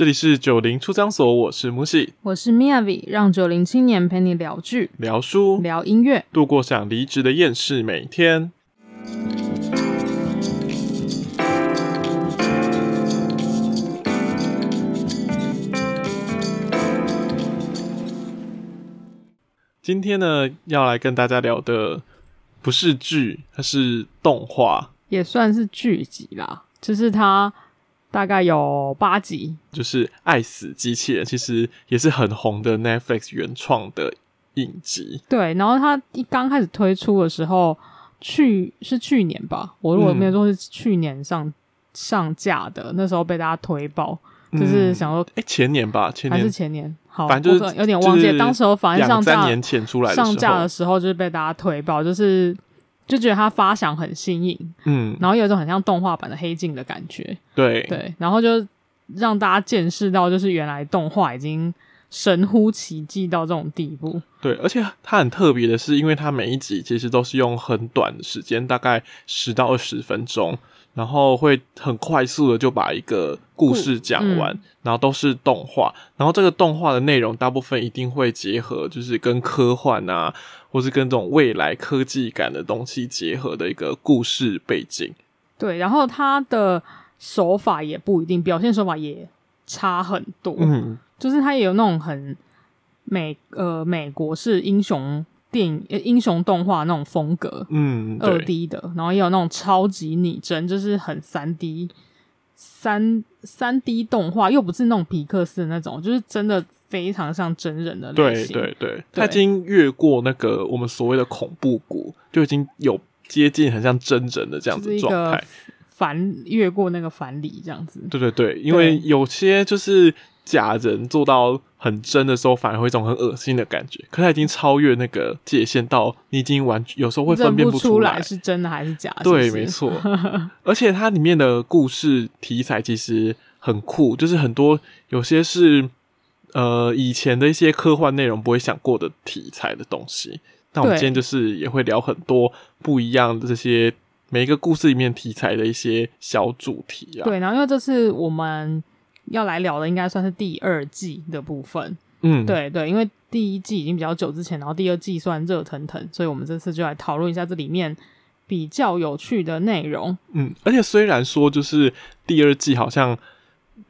这里是九零出张所，我是木喜，我是 Miyavi，让九零青年陪你聊剧、聊书、聊音乐，度过想离职的厌世每一天。今天呢，要来跟大家聊的不是剧，它是动画，也算是剧集啦，就是它。大概有八集，就是《爱死机器人》，其实也是很红的 Netflix 原创的影集。对，然后它一刚开始推出的时候，去是去年吧，我如果没有说是去年上、嗯、上架的，那时候被大家推爆，就是想说，哎、嗯，前年吧，前年还是前年，好，反正就是有点忘记，就是、当时候反正上架年前出来上架的时候，就是被大家推爆，就是。就觉得它发想很新颖，嗯，然后有一种很像动画版的黑镜的感觉，对对，然后就让大家见识到，就是原来动画已经神乎其技到这种地步。对，而且它很特别的是，因为它每一集其实都是用很短的时间，大概十到二十分钟。然后会很快速的就把一个故事讲完，嗯、然后都是动画，然后这个动画的内容大部分一定会结合，就是跟科幻啊，或是跟这种未来科技感的东西结合的一个故事背景。对，然后它的手法也不一定，表现手法也差很多。嗯，就是它也有那种很美呃美国式英雄。电影英雄动画那种风格，嗯，二 D 的，然后也有那种超级拟真，就是很三 D 三三 D 动画，又不是那种皮克斯的那种，就是真的非常像真人的类型。对对对，他已经越过那个我们所谓的恐怖谷，就已经有接近很像真人的这样子状态，反越过那个反理这样子。对对对，因为有些就是。假人做到很真的时候，反而会一种很恶心的感觉。可他已经超越那个界限，到你已经完全有时候会分辨不出来，是真的还是假的。对，是是没错。而且它里面的故事题材其实很酷，就是很多有些是呃以前的一些科幻内容不会想过的题材的东西。那我们今天就是也会聊很多不一样的这些每一个故事里面题材的一些小主题啊。对，然后因为这次我们。要来聊的应该算是第二季的部分，嗯，对对，因为第一季已经比较久之前，然后第二季算热腾腾，所以我们这次就来讨论一下这里面比较有趣的内容。嗯，而且虽然说就是第二季好像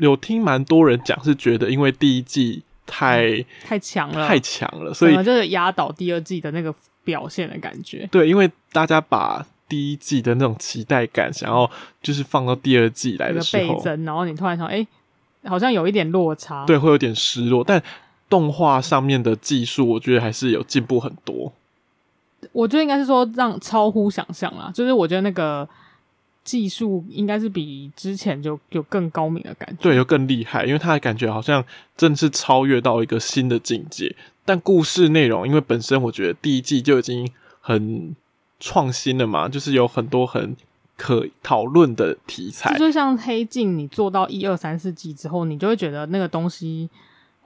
有听蛮多人讲，是觉得因为第一季太、嗯、太强了，太强了，所以就是压倒第二季的那个表现的感觉。对，因为大家把第一季的那种期待感，想要就是放到第二季来的时候，倍增，然后你突然想，哎、欸。好像有一点落差，对，会有点失落。但动画上面的技术，我觉得还是有进步很多。我觉得应该是说让超乎想象啦，就是我觉得那个技术应该是比之前就有更高明的感觉，对，就更厉害，因为他的感觉好像真的是超越到一个新的境界。但故事内容，因为本身我觉得第一季就已经很创新了嘛，就是有很多很。可讨论的题材，就像黑镜，你做到一二三四季之后，你就会觉得那个东西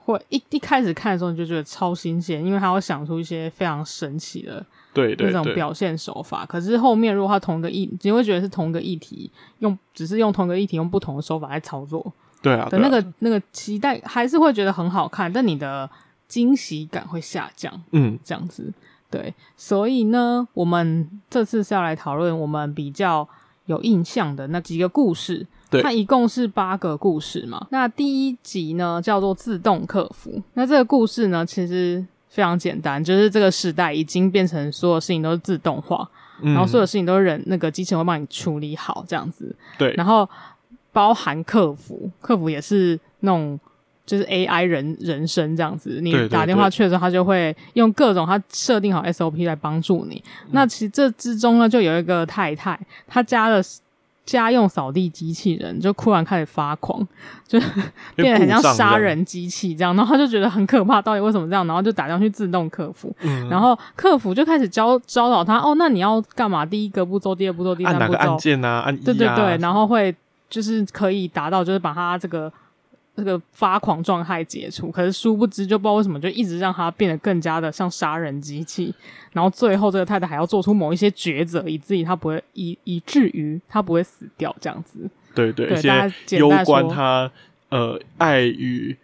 会一一开始看的时候，你就觉得超新鲜，因为他会想出一些非常神奇的对那种表现手法。可是后面如果他同一个议，你会觉得是同一个议题，用只是用同一个议题用不同的手法来操作，对啊，的那个那个期待还是会觉得很好看，但你的惊喜感会下降，嗯，这样子对。所以呢，我们这次是要来讨论我们比较。有印象的那几个故事，对，它一共是八个故事嘛。那第一集呢，叫做自动客服。那这个故事呢，其实非常简单，就是这个时代已经变成所有事情都是自动化，嗯、然后所有事情都是人那个机器人会帮你处理好这样子。对，然后包含客服，客服也是那种。就是 AI 人人生这样子，你打电话去的时候，他就会用各种他设定好 SOP 来帮助你。嗯。那其实这之中呢，就有一个太太，她家的家用扫地机器人就突然开始发狂，就变得很像杀人机器这样，然后他就觉得很可怕，到底为什么这样？然后就打电话去自动客服，嗯，然后客服就开始教教导他，哦，那你要干嘛？第一个步骤，第二步骤，第三步骤，按哪个按键啊？按啊？对对对，然后会就是可以达到，就是把他这个。这个发狂状态解除，可是殊不知就不知道为什么就一直让他变得更加的像杀人机器，然后最后这个太太还要做出某一些抉择，以至于他不会以以至于他不会死掉这样子。对对，对，大家简单说，攸关他呃爱与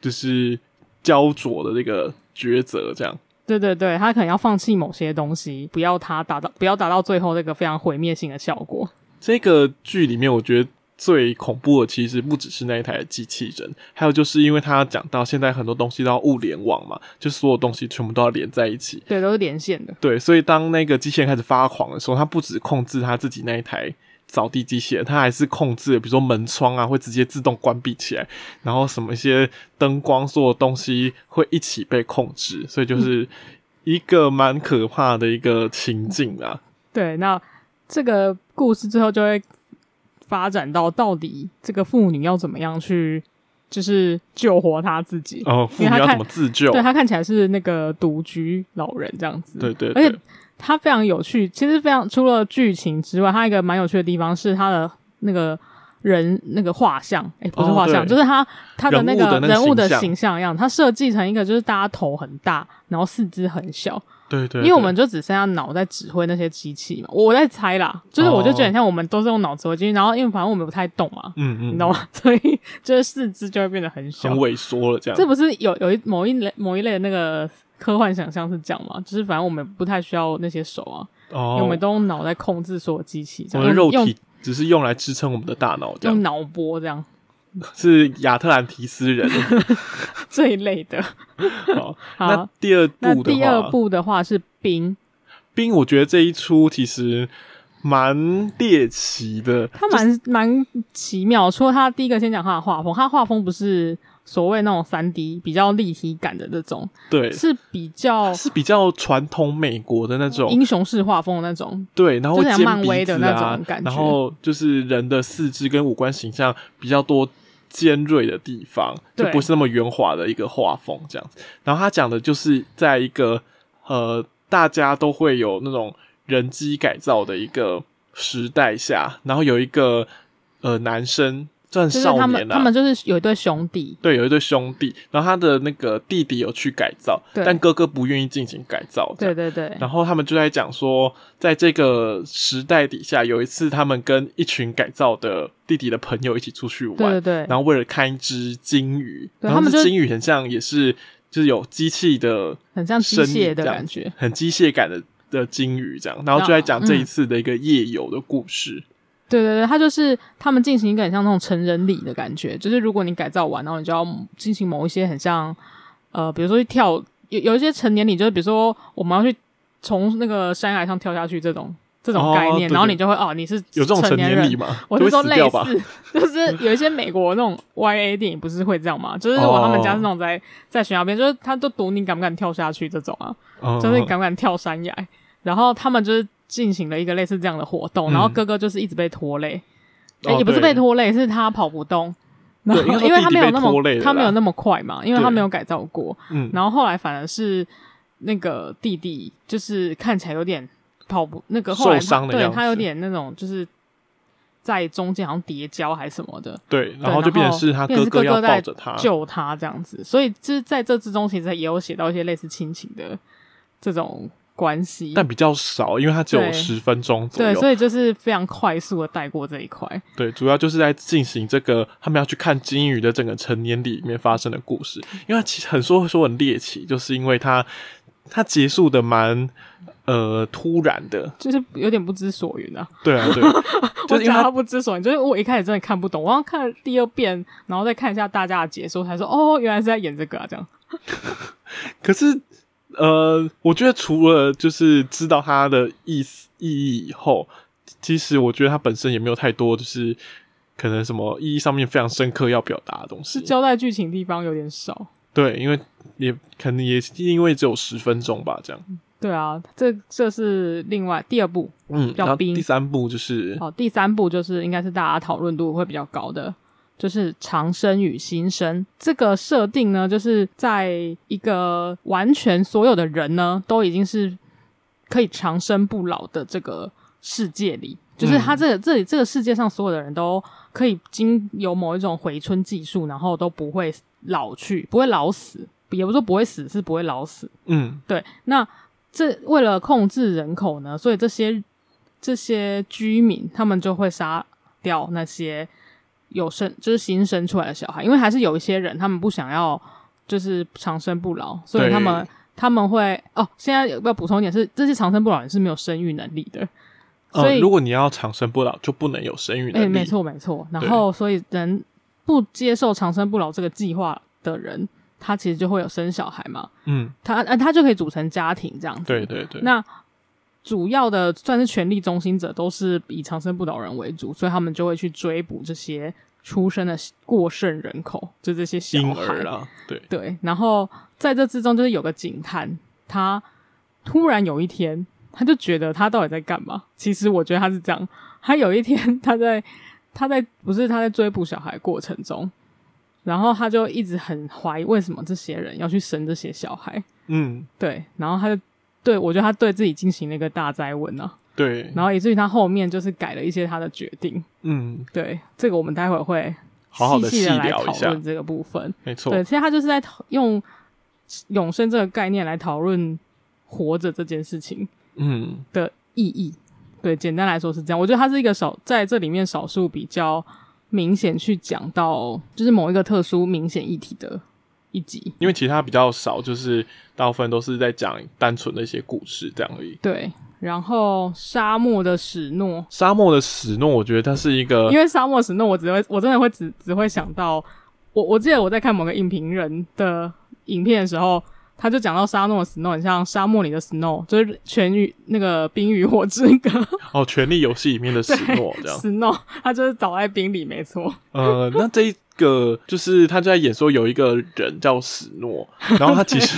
就是焦灼的这个抉择，这样。对对对，他可能要放弃某些东西，不要他达到，不要达到最后那个非常毁灭性的效果。这个剧里面，我觉得最恐怖的其实不只是那一台机器人，还有就是因为他讲到现在很多东西都要物联网嘛，就所有东西全部都要连在一起，对，都是连线的。对，所以当那个机器人开始发狂的时候，他不止控制他自己那一台。扫地机器人，它还是控制，比如说门窗啊，会直接自动关闭起来，然后什么一些灯光，所有东西会一起被控制，所以就是一个蛮可怕的一个情境啊。对，那这个故事最后就会发展到，到底这个妇女要怎么样去，就是救活她自己。哦，妇女要怎么自救？对，她看起来是那个独居老人这样子。对对对，而且。她非常有趣，其实非常除了剧情之外，它一个蛮有趣的地方是她的那个人那个画像，哎、欸，不是画像，哦、就是她她的那个人物的形象一样，她设计成一个就是大家头很大，然后四肢很小，对，对对，因为我们就只剩下脑在指挥那些机器嘛，我在猜啦，就是我就觉得像我们都是用脑指挥机器，然后因为反正我们不太动嘛，嗯嗯，你知道吗？所以就是四肢就会变得很小，很萎缩了这样。这不是有有一某一类某一类的那个。科幻想象是这样嘛？就是反正我们不太需要那些手啊，哦、因为我们都用脑在控制所有机器这样，我们的肉体只是用来支撑我们的大脑，用脑波这样。是亚特兰提斯人 这一类的。好，好，那第二部的话，第二部的话是冰。冰，我觉得这一出其实蛮猎奇的，它蛮蛮奇妙。除了他第一个先讲他的画风，他画风不是。所谓那种三 D 比较立体感的那种，对，是比较是比较传统美国的那种英雄式画风的那种，对，然后像漫威的那种感觉，然后就是人的四肢跟五官形象比较多尖锐的地方，就不是那么圆滑的一个画风这样子。然后他讲的就是在一个呃大家都会有那种人机改造的一个时代下，然后有一个呃男生。算少年、啊、他们他们就是有一对兄弟，对，有一对兄弟。然后他的那个弟弟有去改造，但哥哥不愿意进行改造。对对对。然后他们就在讲说，在这个时代底下，有一次他们跟一群改造的弟弟的朋友一起出去玩，对对对。然后为了看一只鲸鱼，然后这鲸鱼很像也是就是有机器的，很像机械的感觉，很机械感的的鲸鱼这样。然后就在讲这一次的一个夜游的故事。对对对，他就是他们进行一个很像那种成人礼的感觉，就是如果你改造完，然后你就要进行某一些很像，呃，比如说去跳，有有一些成年礼，就是比如说我们要去从那个山崖上跳下去这种这种概念，然后你就会哦，你是有这种成年礼吗？我是说类似，就是有一些美国那种 YA 电影不是会这样吗？就是如果他们家是那种在在悬崖边，就是他都赌你敢不敢跳下去这种啊，哦、就是你敢不敢跳山崖，然后他们就是。进行了一个类似这样的活动，嗯、然后哥哥就是一直被拖累，欸哦、也不是被拖累，是他跑不动。然后因为他没有那么他没有那么快嘛，因为他没有改造过。嗯，然后后来反而是那个弟弟，就是看起来有点跑不那个后来受伤的样子，对他有点那种就是在中间好像叠跤还是什么的。对，然后就变成是他哥哥要抱着他救他这样子，所以就是在这之中其实也有写到一些类似亲情的这种。关系，但比较少，因为它只有十分钟左右，对，所以就是非常快速的带过这一块。对，主要就是在进行这个他们要去看金鱼的整个成年礼里面发生的故事。因为它其实很说会说很猎奇，就是因为它它结束的蛮呃突然的，就是有点不知所云啊。对啊，对，就是因为他不知所云，就是我一开始真的看不懂，我要看第二遍，然后再看一下大家的解说，才说哦，原来是在演这个啊，这样。可是。呃，我觉得除了就是知道它的意思意义以后，其实我觉得它本身也没有太多，就是可能什么意义上面非常深刻要表达的东西。是交代剧情地方有点少。对，因为也可能也因为只有十分钟吧，这样。对啊，这这是另外第二部，嗯，叫冰。第三部就是，好，第三部就是应该是大家讨论度会比较高的。就是长生与新生这个设定呢，就是在一个完全所有的人呢都已经是可以长生不老的这个世界里，就是他这个这里这个世界上所有的人都可以经由某一种回春技术，然后都不会老去，不会老死，也不是说不会死，是不会老死。嗯，对。那这为了控制人口呢，所以这些这些居民他们就会杀掉那些。有生就是新生出来的小孩，因为还是有一些人他们不想要就是长生不老，所以他们他们会哦，现在要补充一点是，这些长生不老人是没有生育能力的，所以、呃、如果你要长生不老，就不能有生育能力。没错没错。然后所以人不接受长生不老这个计划的人，他其实就会有生小孩嘛。嗯，他他就可以组成家庭这样子。对对对。那主要的算是权力中心者都是以长生不老人为主，所以他们就会去追捕这些出生的过剩人口，就这些小孩啦。对对，然后在这之中，就是有个警探，他突然有一天，他就觉得他到底在干嘛？其实我觉得他是这样，他有一天他在他在不是他在追捕小孩过程中，然后他就一直很怀疑为什么这些人要去生这些小孩。嗯，对，然后他就。对，我觉得他对自己进行了一个大灾问啊。对，然后以至于他后面就是改了一些他的决定。嗯，对，这个我们待会儿会细细的来讨论这个部分。没错，对，其实他就是在用永生这个概念来讨论活着这件事情，嗯的意义。嗯、对，简单来说是这样。我觉得他是一个少在这里面少数比较明显去讲到就是某一个特殊明显议题的。一集，因为其他比较少，就是大部分都是在讲单纯的一些故事这样而已。对，然后沙漠的史诺，沙漠的史诺，我觉得它是一个，因为沙漠史诺，我只会，我真的会只只会想到，我我记得我在看某个影评人的影片的时候。他就讲到沙漠的 snow 很像沙漠里的 snow，就是全与那个冰与火之歌 哦，权力游戏里面的史诺这样。snow，他就是倒在冰里，没错。呃，那这一个就是他就在演说有一个人叫史诺，然后他其实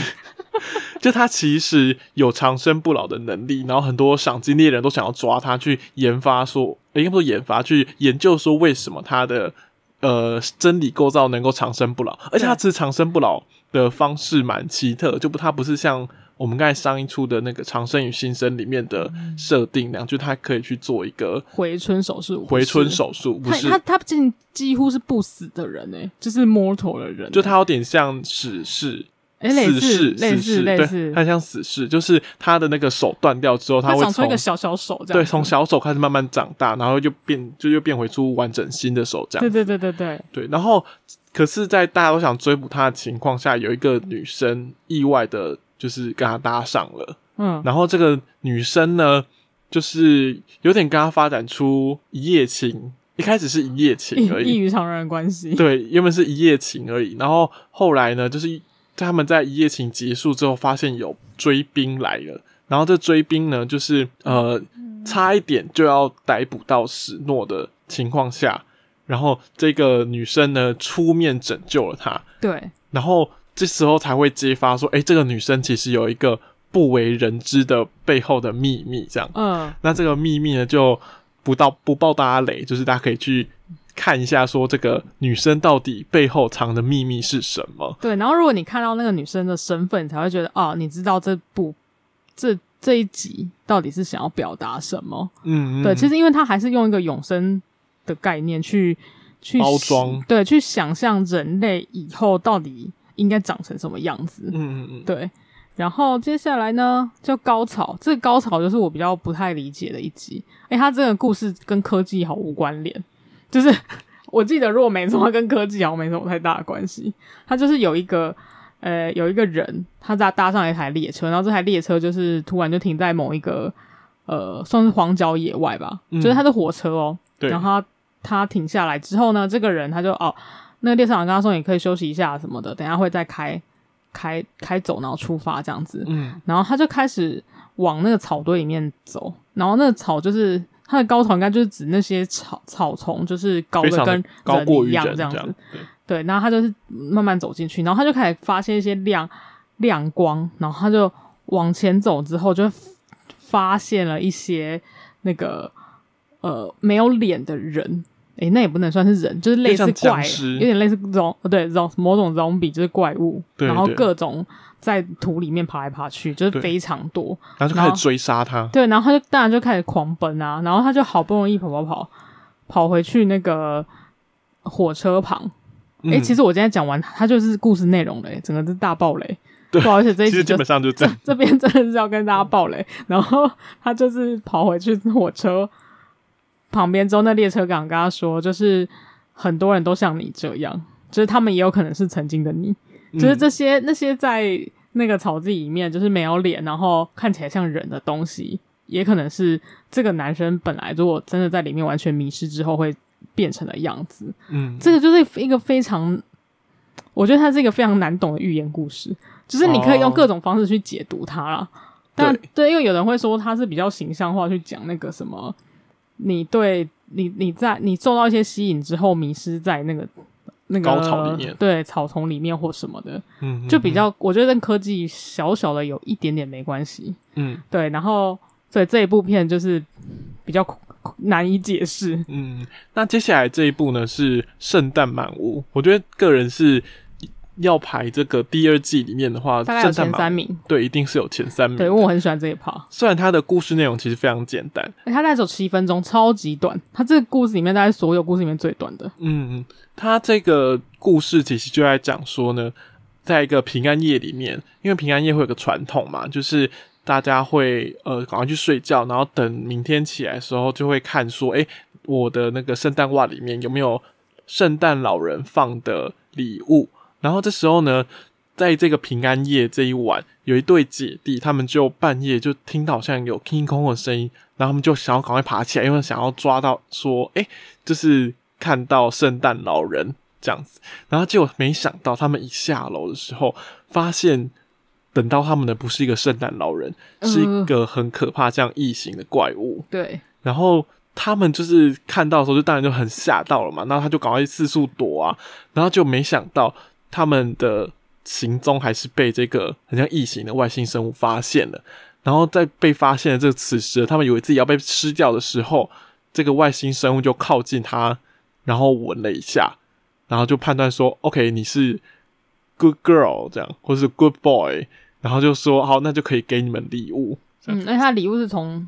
就他其实有长生不老的能力，然后很多赏金猎人都想要抓他去研发说，说应该不是研发去研究说为什么他的呃真理构造能够长生不老，而且他其实长生不老。的方式蛮奇特，就不，他不是像我们刚才上一出的那个《长生与新生》里面的设定那样，嗯、就他可以去做一个回春手术。回春手术不是，他他竟几乎是不死的人诶，就是 mortal 的人，就他有点像死士，诶，死士，类似类似，他像死士，就是他的那个手断掉之后，他会长出一个小小手，这样对，从小手开始慢慢长大，然后就变，就又变回出完整新的手这样。对对对对对对，然后。可是，在大家都想追捕他的情况下，有一个女生意外的，就是跟他搭上了。嗯，然后这个女生呢，就是有点跟他发展出一夜情。一开始是一夜情而已，异于常人的关系。对，原本是一夜情而已。然后后来呢，就是他们在一夜情结束之后，发现有追兵来了。然后这追兵呢，就是呃，差一点就要逮捕到史诺的情况下。然后这个女生呢，出面拯救了他，对，然后这时候才会揭发说，哎，这个女生其实有一个不为人知的背后的秘密，这样，嗯，那这个秘密呢，就不到不爆大家雷，就是大家可以去看一下，说这个女生到底背后藏的秘密是什么？对，然后如果你看到那个女生的身份，你才会觉得，哦，你知道这部这这一集到底是想要表达什么？嗯，嗯，对，其实因为他还是用一个永生。的概念去去包装，对，去想象人类以后到底应该长成什么样子。嗯嗯嗯，对。然后接下来呢，叫高潮。这个高潮就是我比较不太理解的一集。诶，它这个故事跟科技毫无关联。就是我记得，如果没错，它跟科技好像没什么太大的关系。它就是有一个呃，有一个人，他在搭上一台列车，然后这台列车就是突然就停在某一个呃，算是荒郊野外吧。嗯、就是它的火车哦。对。然后他。他停下来之后呢，这个人他就哦，那个列车长跟他说：“你可以休息一下什么的，等一下会再开开开走，然后出发这样子。”嗯，然后他就开始往那个草堆里面走，然后那个草就是他的高潮，应该就是指那些草草丛，就是高的跟人一样这样子。对，对，然后他就是慢慢走进去，然后他就开始发现一些亮亮光，然后他就往前走之后，就发现了一些那个呃没有脸的人。诶、欸，那也不能算是人，就是类似怪，有点类似这种，对，这种某种 zombie 就是怪物，然后各种在土里面爬来爬去，就是非常多，然后就开始追杀他，对，然后他就当然就开始狂奔啊，然后他就好不容易跑跑跑跑回去那个火车旁，诶、嗯。欸，其实我今天讲完，他就是故事内容嘞，整个是大爆雷，对，不好意思，这一集基本上就这，这边真的是要跟大家爆雷，然后他就是跑回去火车。旁边之后，那列车长跟他说，就是很多人都像你这样，就是他们也有可能是曾经的你，就是这些那些在那个草地里面就是没有脸，然后看起来像人的东西，也可能是这个男生本来如果真的在里面完全迷失之后会变成的样子。嗯，这个就是一个非常，我觉得它是一个非常难懂的寓言故事，就是你可以用各种方式去解读它啦。哦。但对，对，因为有人会说他是比较形象化去讲那个什么，你对你你在你受到一些吸引之后迷失在那个那个高草里面，对草丛里面或什么的，嗯，就比较我觉得跟科技小小的有一点点没关系，嗯，对，然后所以这一部片就是比较难以解释，嗯，那接下来这一部呢是《圣诞满屋》，我觉得个人是。要排这个第二季里面的话，大概有前三名，对，一定是有前三名。对，因为我很喜欢这一趴。虽然它的故事内容其实非常简单，欸、它大概走七分钟，超级短。它这个故事里面，大概所有故事里面最短的。嗯，它这个故事其实就在讲说呢，在一个平安夜里面，因为平安夜会有个传统嘛，就是大家会呃赶快去睡觉，然后等明天起来的时候，就会看说，哎、欸，我的那个圣诞袜里面有没有圣诞老人放的礼物。然后这时候呢，在这个平安夜这一晚，有一对姐弟，他们就半夜就听到好像有空空的声音，然后他们就想要赶快爬起来，因为想要抓到说，哎，就是看到圣诞老人这样子。然后结果没想到，他们一下楼的时候，发现等到他们的不是一个圣诞老人，是一个很可怕这样异形的怪物。对，然后。他们就是看到的时候，就当然就很吓到了嘛。然后他就赶快四处躲啊，然后就没想到他们的行踪还是被这个很像异形的外星生物发现了。然后在被发现的这个此时，他们以为自己要被吃掉的时候，这个外星生物就靠近他，然后闻了一下，然后就判断说：“OK，你是 good girl 这样，或是 good boy。”然后就说：“好，那就可以给你们礼物。”嗯，那他礼物是从。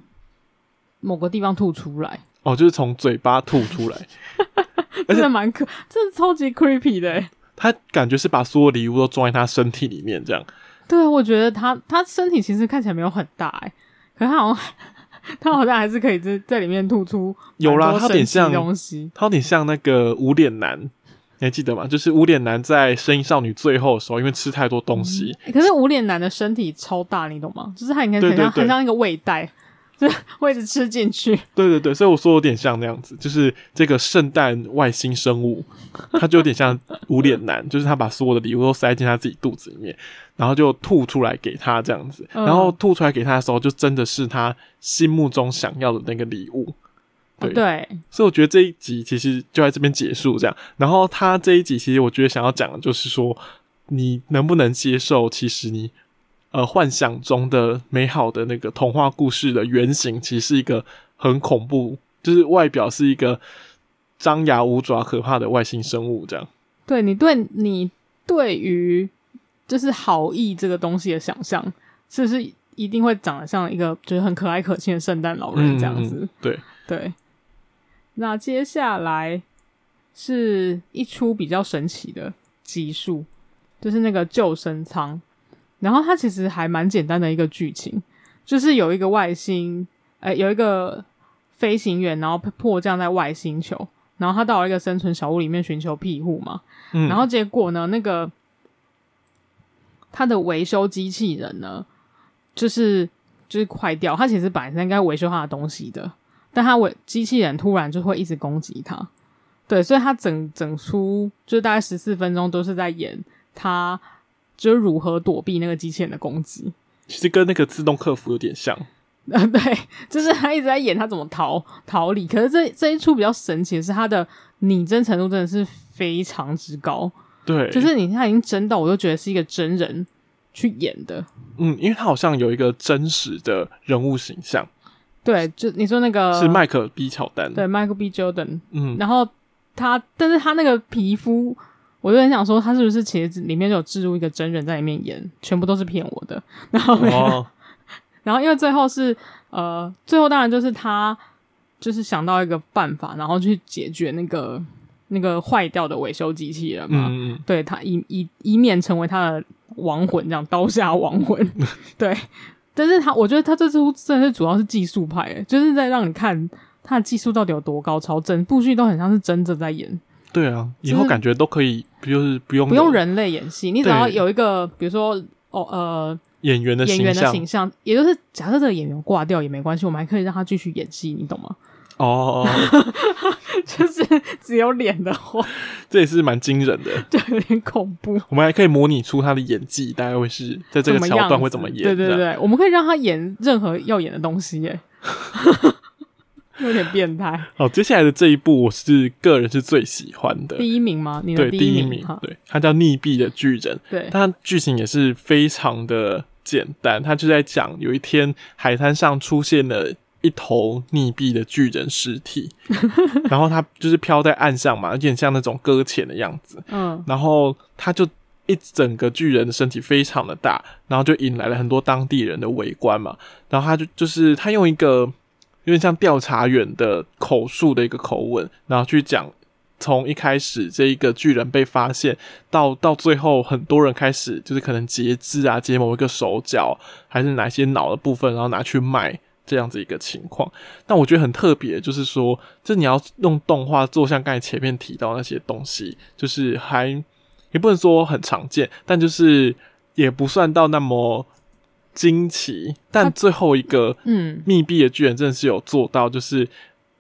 某个地方吐出来哦，就是从嘴巴吐出来，真的蛮可，真的超级 creepy 的。他感觉是把所有礼物都装在他身体里面，这样。对，我觉得他他身体其实看起来没有很大，哎，可是他好像 他好像还是可以在在里面吐出有啦，他有点像东西，他有点像那个无脸男，你还记得吗？就是无脸男在《声音少女》最后的时候，因为吃太多东西，嗯、可是无脸男的身体超大，你懂吗？就是他应该很像很像一个胃袋。会一直吃进去，对对对，所以我说有点像那样子，就是这个圣诞外星生物，他就有点像无脸男，就是他把所有的礼物都塞进他自己肚子里面，然后就吐出来给他这样子，然后吐出来给他的时候，就真的是他心目中想要的那个礼物，对、所以我觉得这一集其实就在这边结束这样，然后他这一集其实我觉得想要讲的就是说，你能不能接受，其实你。呃，幻想中的美好的那个童话故事的原型，其实是一个很恐怖，就是外表是一个张牙舞爪、可怕的外星生物。这样，对你对你对于就是好意这个东西的想象，是不是一定会长得像一个就是很可爱可亲的圣诞老人这样子？嗯、对对。那接下来是一出比较神奇的集数，就是那个救生舱。然后它其实还蛮简单的一个剧情，就是有一个外星，呃，有一个飞行员，然后迫降在外星球，然后他到了一个生存小屋里面寻求庇护嘛。嗯。然后结果呢，那个他的维修机器人呢，就是就是坏掉。他其实本来应该维修他的东西的，但他维机器人突然就会一直攻击他。对，所以他整整出就是大概十四分钟都是在演他。就是如何躲避那个机器人的攻击，其实跟那个自动客服有点像。嗯，对，就是他一直在演他怎么逃逃离。可是这这一出比较神奇的是，他的拟真程度真的是非常之高。对，就是你他已经真到，我都觉得是一个真人去演的。嗯，因为他好像有一个真实的人物形象。对，就你说那个是迈克 B 乔丹，对，Michael B Jordan。嗯，然后他，但是他那个皮肤。我就很想说，他是不是其实里面就有置入一个真人在里面演，全部都是骗我的。然后，哦、然后因为最后是呃，最后当然就是他就是想到一个办法，然后去解决那个那个坏掉的维修机器人嘛。对，他以以以免成为他的亡魂，这样刀下亡魂。对，但是他我觉得他这出真的是主要是技术派，就是在让你看他的技术到底有多高超，整部剧都很像是真的在演。对啊，以后感觉都可以，就是不用不用人类演戏，你只要有一个，比如说哦呃演员的演员的形象，也就是假设这个演员挂掉也没关系，我们还可以让他继续演戏，你懂吗？哦，就是只有脸的话，这也是蛮惊人的，对，有点恐怖。我们还可以模拟出他的演技，大概会是在这个桥段会怎么演？对对对，我们可以让他演任何要演的东西，耶。有点变态。好，接下来的这一部我是个人是最喜欢的，第一名吗？你的第一名，对，第一名，对，它叫《溺毙的巨人》，对，它剧情也是非常的简单，它就在讲有一天海滩上出现了一头溺毙的巨人尸体，然后它就是飘在岸上嘛，有点像那种搁浅的样子，嗯，然后它就一整个巨人的身体非常的大，然后就引来了很多当地人的围观嘛，然后他就就是他用一个。有点像调查员的口述的一个口吻，然后去讲从一开始这一个巨人被发现，到到最后很多人开始就是可能截肢啊，截某一个手脚，还是哪些脑的部分，然后拿去卖这样子一个情况。但我觉得很特别，就是说这你要用动画做，像刚才前面提到那些东西，就是还也不能说很常见，但就是也不算到那么。惊奇，但最后一个嗯，密闭的巨人真的是有做到，就是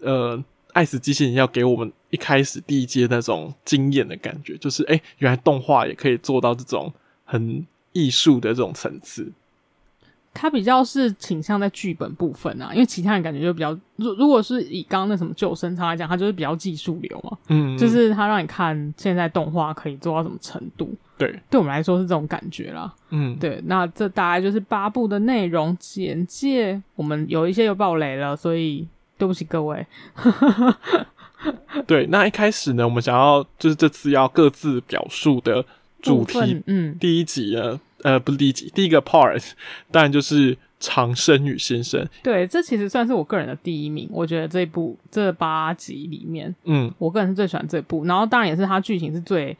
呃，爱死机器人要给我们一开始第一阶那种惊艳的感觉，就是哎、欸，原来动画也可以做到这种很艺术的这种层次。他比较是倾向在剧本部分啊，因为其他人感觉就比较，如如果是以刚刚那什么救生舱来讲，他就是比较技术流嘛，嗯，就是他让你看现在动画可以做到什么程度。对，对我们来说是这种感觉啦。嗯，对，那这大概就是八部的内容简介。我们有一些又爆雷了，所以对不起各位。对，那一开始呢，我们想要就是这次要各自表述的主题。嗯，第一集呢，呃，不是第一集，第一个 part 当然就是长生与先生。对，这其实算是我个人的第一名。我觉得这部这八集里面，嗯，我个人是最喜欢这部。然后当然也是它剧情是最。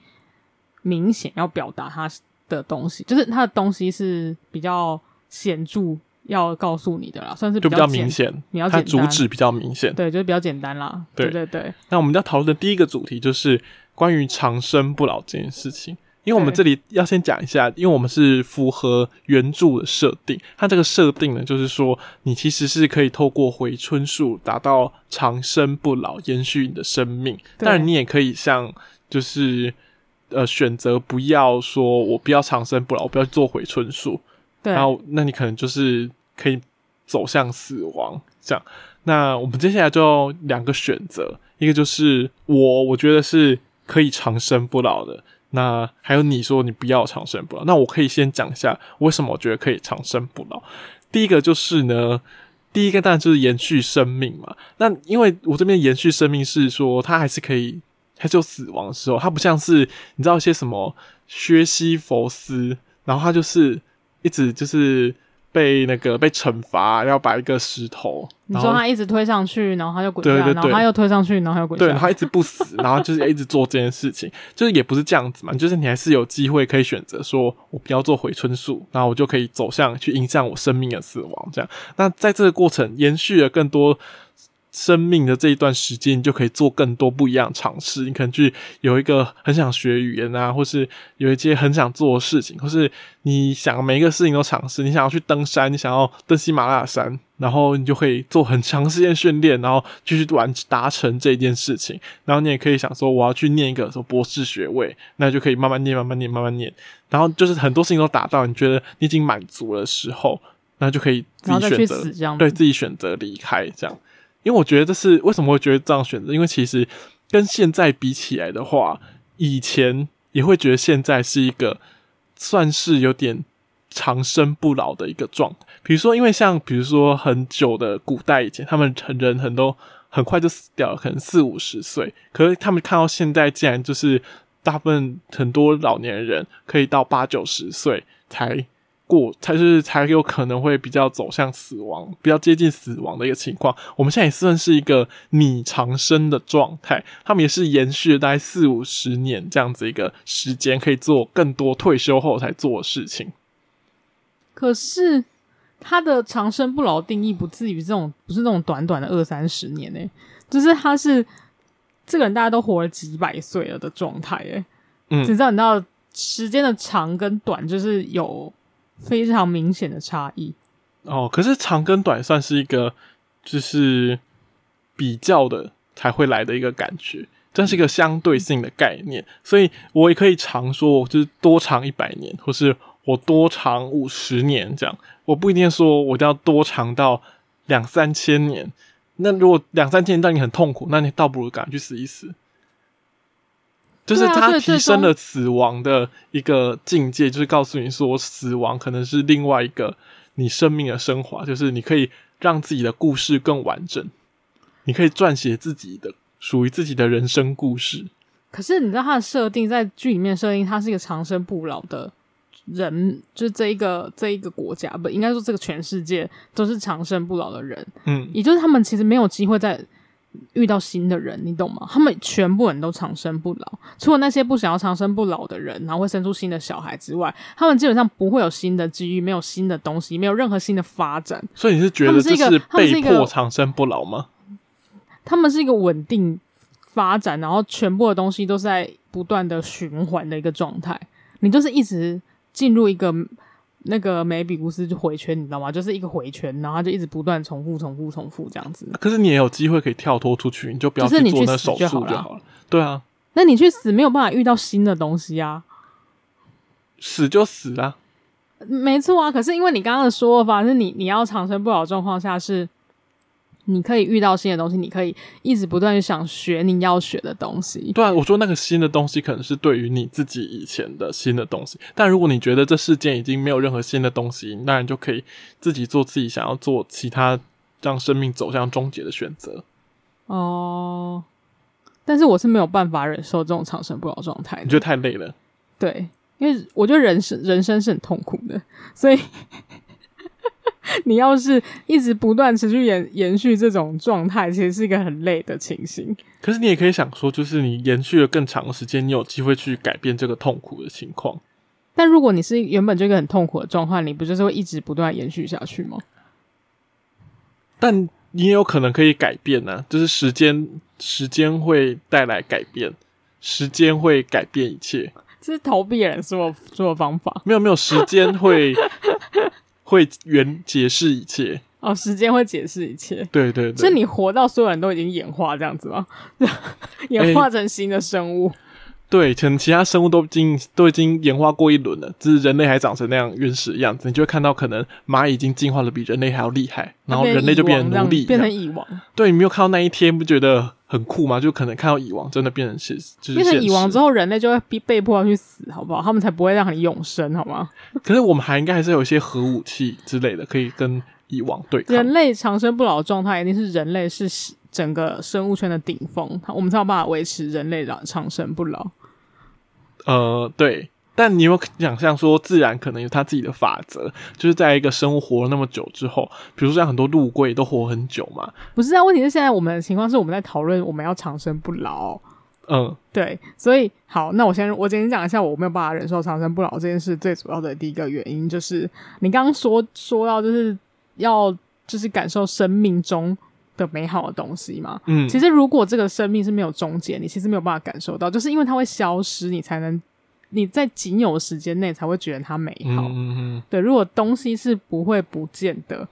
明显要表达它的东西，就是它的东西是比较显著要告诉你的啦，算是比较，就比较明显。你要他主旨比较明显，对，就是比较简单啦。对对对。那我们要讨论的第一个主题就是关于长生不老这件事情，因为我们这里要先讲一下，因为我们是符合原著的设定，它这个设定呢，就是说你其实是可以透过回春术达到长生不老，延续你的生命。当然，你也可以像就是。呃，选择不要说，我不要长生不老，我不要做回春术，对，然后那你可能就是可以走向死亡这样。那我们接下来就两个选择，一个就是我，我觉得是可以长生不老的。那还有你说你不要长生不老，那我可以先讲一下为什么我觉得可以长生不老。第一个就是呢，第一个当然就是延续生命嘛。那因为我这边延续生命是说，它还是可以。它就死亡的时候，它不像是你知道一些什么薛西佛斯，然后它就是一直就是被那个被惩罚，要把一个石头，你说他一直推上去，然后他就滚下来，对对对，然后他又推上去，然后他又滚下来，对，他一直不死，然后就是一直做这件事情，就是也不是这样子嘛，就是你还是有机会可以选择说，我不要做回春术，然后我就可以走向去影响我生命的死亡，这样。那在这个过程延续了更多。生命的这一段时间，你就可以做更多不一样尝试。你可能去有一个很想学语言啊，或是有一些很想做的事情，或是你想每一个事情都尝试。你想要去登山，你想要登喜马拉雅山，然后你就可以做很长时间训练，然后继续完达成这件事情。然后你也可以想说，我要去念一个什么博士学位，那就可以慢慢念，慢慢念，慢慢念。然后就是很多事情都达到，你觉得你已经满足的时候，那就可以自己选择，对自己选择离开这样。因为我觉得这是为什么会觉得这样选择？因为其实跟现在比起来的话，以前也会觉得现在是一个算是有点长生不老的一个状态。比如说，因为像比如说很久的古代以前，他们很人很多很快就死掉了，可能四五十岁。可是他们看到现在，竟然就是大部分很多老年人可以到八九十岁才。过才是才有可能会比较走向死亡，比较接近死亡的一个情况。我们现在也算是一个拟长生的状态，他们也是延续了大概四五十年这样子一个时间，可以做更多退休后才做的事情。可是他的长生不老定义不至于这种，不是那种短短的二三十年呢、欸，就是他是这个人大家都活了几百岁了的状态，哎，嗯，只知道你知道时间的长跟短，就是有非常明显的差异。哦，可是长跟短算是一个就是比较的才会来的一个感觉，这是一个相对性的概念，所以我也可以常说，就是多长一百年，或是我多长五十年这样，我不一定说我要多长到两三千年。那如果两三千年让你很痛苦，那你倒不如赶快去死一死。就是他提升了死亡的一个境界，就是告诉你说，死亡可能是另外一个你生命的升华，就是你可以让自己的故事更完整，你可以撰写自己的属于自己的人生故事。可是你知道他的设定，在剧里面设定，他是一个长生不老的。人就是这一个这一个国家，不应该说这个全世界都是长生不老的人，嗯，也就是他们其实没有机会再遇到新的人，你懂吗？他们全部人都长生不老，除了那些不想要长生不老的人，然后会生出新的小孩之外，他们基本上不会有新的机遇，没有新的东西，没有任何新的发展。所以你是觉得这是被迫长生不老吗？他们是一个稳定发展，然后全部的东西都是在不断的循环的一个状态，你就是一直。进入一个那个梅比乌斯就回圈，你知道吗？就是一个回圈，然后它就一直不断重复、重复、重复这样子。可是你也有机会可以跳脱出去，你就不要去做那手术就好了。对啊，那你去死没有办法遇到新的东西啊，死就死啊。没错啊。可是因为你刚刚的说法是你你要长生不老状况下是。你可以遇到新的东西，你可以一直不断去想学你要学的东西。对啊，我说那个新的东西可能是对于你自己以前的新的东西，但如果你觉得这世间已经没有任何新的东西，那你就可以自己做自己想要做其他让生命走向终结的选择。哦，但是我是没有办法忍受这种长生不老状态，你觉得太累了？对，因为我觉得人生人生是很痛苦的，所以。你要是一直不断持续延延续这种状态，其实是一个很累的情形。可是你也可以想说，就是你延续了更长的时间，你有机会去改变这个痛苦的情况。但如果你是原本就一个很痛苦的状况，你不就是会一直不断延续下去吗？但你也有可能可以改变呢、啊，就是时间，时间会带来改变，时间会改变一切。这是逃避人说说的方法。没有没有，时间会。会原解释一切哦，时间会解释一切。对对对，所以你活到所有人都已经演化这样子吗？演化成新的生物？欸、对，可能其他生物都已经都已经演化过一轮了，只是人类还长成那样原始的样子。你就会看到，可能蚂蚁已经进化的比人类还要厉害，然后人类就变成奴隶，变成蚁王。对，你没有看到那一天，不觉得很酷吗？就可能看到蚁王真的变成现实，就是、变成蚁王之后，人类就会被被迫要去死，好不好？他们才不会让你永生，好吗？可是我们还应该还是有一些核武器之类的，可以跟蚁王对抗。人类长生不老的状态，一定是人类是整个生物圈的顶峰，我们才有办法维持人类的长生不老。呃，对。但你有想象说，自然可能有它自己的法则，就是在一个生物活了那么久之后，比如说像很多陆龟都活很久嘛。不是啊，问题是现在我们的情况是我们在讨论我们要长生不老。嗯，对，所以好，那我先我简单讲一下我没有办法忍受长生不老这件事最主要的第一个原因，就是你刚刚说说到就是要就是感受生命中的美好的东西嘛。嗯，其实如果这个生命是没有终结，你其实没有办法感受到，就是因为它会消失，你才能。你在仅有的时间内才会觉得它美好，嗯嗯对。如果东西是不会不见的，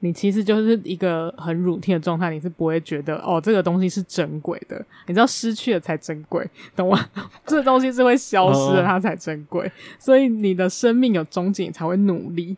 你其实就是一个很 routine 的状态，你是不会觉得哦，这个东西是珍贵的。你知道失去了才珍贵，懂吗？这东西是会消失的，它才珍贵。哦、所以你的生命有终结，你才会努力。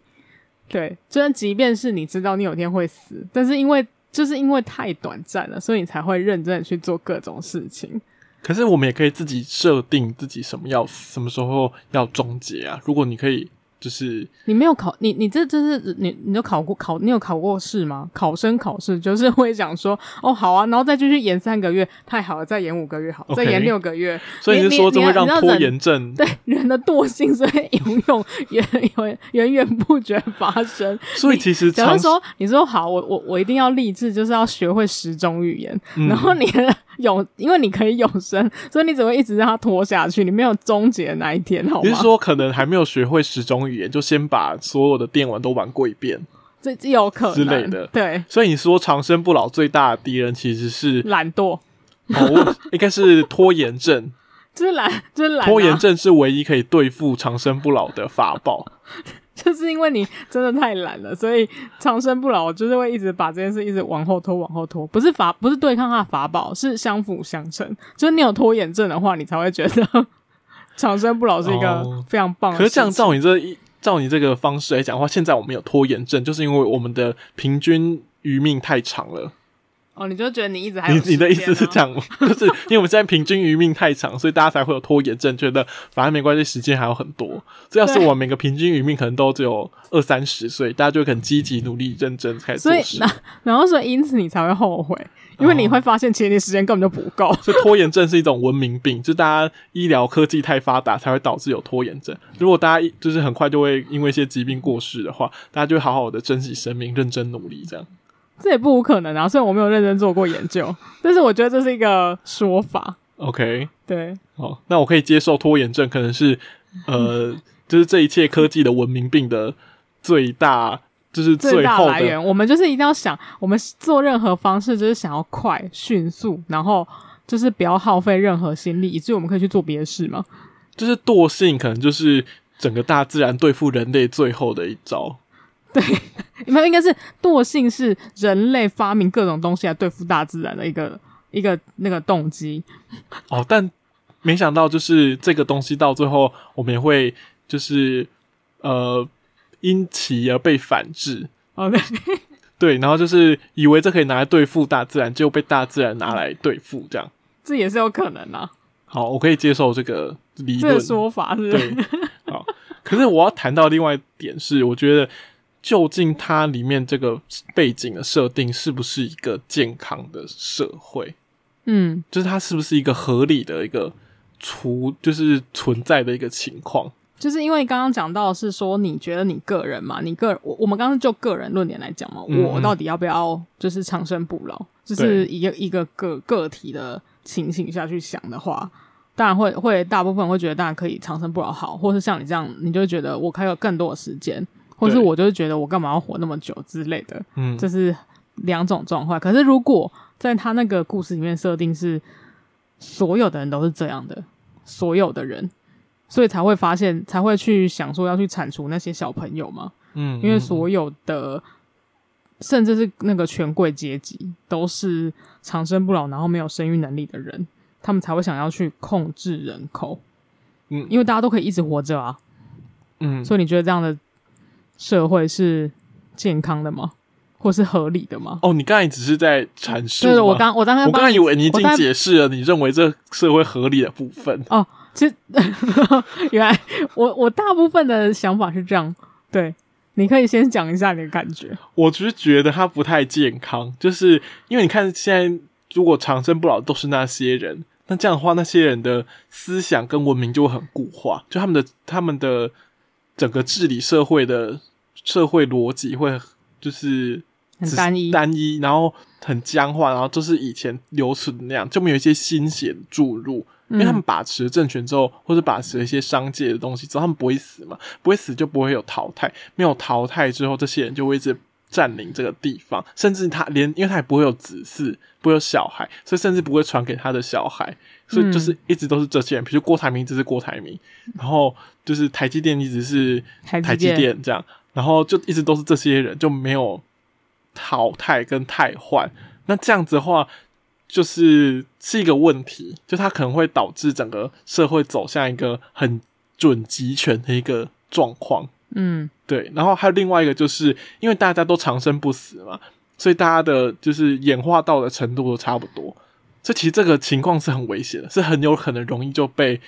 对，虽然即便是你知道你有一天会死，但是因为就是因为太短暂了，所以你才会认真的去做各种事情。可是我们也可以自己设定自己什么要什么时候要终结啊？如果你可以。就是你没有考你你这这是你你有考过考你有考过试吗？考生考试就是会想说哦好啊，然后再继续延三个月，太好了，再延五个月好，okay, 再延六个月。所以你是说这会让拖延症对人的惰性所以永永源源源源不绝发生。所以其实假如说你说好，我我我一定要立志，就是要学会十种语言，嗯、然后你永因为你可以永生，所以你只会一直让它拖下去，你没有终结的那一天，好吗？你是说可能还没有学会十种语言，就先把所有的电玩都玩过一遍，这有可能之类的。对，所以你说长生不老最大的敌人其实是懒惰。哦，应该是拖延症。就是懒，就是懒、啊。拖延症是唯一可以对付长生不老的法宝。就是因为你真的太懒了，所以长生不老就是会一直把这件事一直往后拖，往后拖。不是法，不是对抗它的法宝，是相辅相成。就是你有拖延症的话，你才会觉得长生不老是一个非常棒的、哦。可是这样照你这一照你这个方式来讲的话，现在我们有拖延症，就是因为我们的平均余命太长了。哦，你就觉得你一直还你你的意思是这样吗？就是因为我们现在平均余命太长，所以大家才会有拖延症，觉得反正没关系，时间还有很多。这要是我每个平均余命可能都只有二三十岁，大家就会很积极努力认真开始做事。所以，然后所以因此你才会后悔，因为你会发现其实你时间根本就不够。所以拖延症是一种文明病，就大家医疗科技太发达才会导致有拖延症。如果大家就是很快就会因为一些疾病过世的话，大家就会好好的珍惜生命，认真努力这样。这也不无可能啊，虽然我没有认真做过研究，但是我觉得这是一个说法。OK，对，好，那我可以接受拖延症可能是呃，就是这一切科技的文明病的最大，就是最大来源。我们就是一定要想，我们做任何方式就是想要快、迅速，然后就是不要耗费任何心力，以至于我们可以去做别的事嘛？就是惰性，可能就是整个大自然对付人类最后的一招。对，你们应该是惰性是人类发明各种东西来对付大自然的一个一个那个动机。哦，但没想到就是这个东西到最后，我们也会就是呃因其而被反制。哦，对，对，然后就是以为这可以拿来对付大自然，结果被大自然拿来对付，这样这也是有可能啊。好，我可以接受这个理论这个说法是不是？对，好，可是我要谈到另外一点是，我觉得。究竟它里面这个背景的设定是不是一个健康的社会？嗯，就是它是不是一个合理的一个存，就是存在的一个情况？就是因为刚刚讲到是说，你觉得你个人嘛，你个人，我我们刚刚就个人论点来讲嘛，嗯、我到底要不要就是长生不老？就是一个一个个个体的情形下去想的话，当然会会大部分会觉得大家可以长生不老好，或是像你这样，你就觉得我还有更多的时间。或是我就是觉得我干嘛要活那么久之类的，嗯，这是两种状况。可是如果在他那个故事里面设定是所有的人都是这样的，所有的人，所以才会发现，才会去想说要去铲除那些小朋友嘛，嗯，因为所有的甚至是那个权贵阶级都是长生不老，然后没有生育能力的人，他们才会想要去控制人口，嗯，因为大家都可以一直活着啊，嗯，所以你觉得这样的？社会是健康的吗？或是合理的吗？哦，你刚才只是在阐述。对，我刚我刚刚我刚才以为你已经解释了，你认为这社会合理的部分。哦，其实原来我我大部分的想法是这样。对，你可以先讲一下你的感觉。我只是觉得它不太健康，就是因为你看现在如果长生不老都是那些人，那这样的话，那些人的思想跟文明就会很固化，就他们的他们的整个治理社会的。社会逻辑会就是很单一，单一，然后很僵化，然后就是以前留存的那样，就没有一些新血注入。因为他们把持了政权之后，或者把持了一些商界的东西之后，他们不会死嘛，不会死就不会有淘汰，没有淘汰之后，这些人就会一直占领这个地方，甚至他连，因为他也不会有子嗣，不会有小孩，所以甚至不会传给他的小孩，所以就是一直都是这些人，比如郭台铭，这是郭台铭，然后就是台积电一直是台积电这样。然后就一直都是这些人，就没有淘汰跟汰换。那这样子的话，就是是一个问题，就它可能会导致整个社会走向一个很准集权的一个状况。嗯，对。然后还有另外一个，就是因为大家都长生不死嘛，所以大家的就是演化到的程度都差不多。这其实这个情况是很危险的，是很有可能容易就被。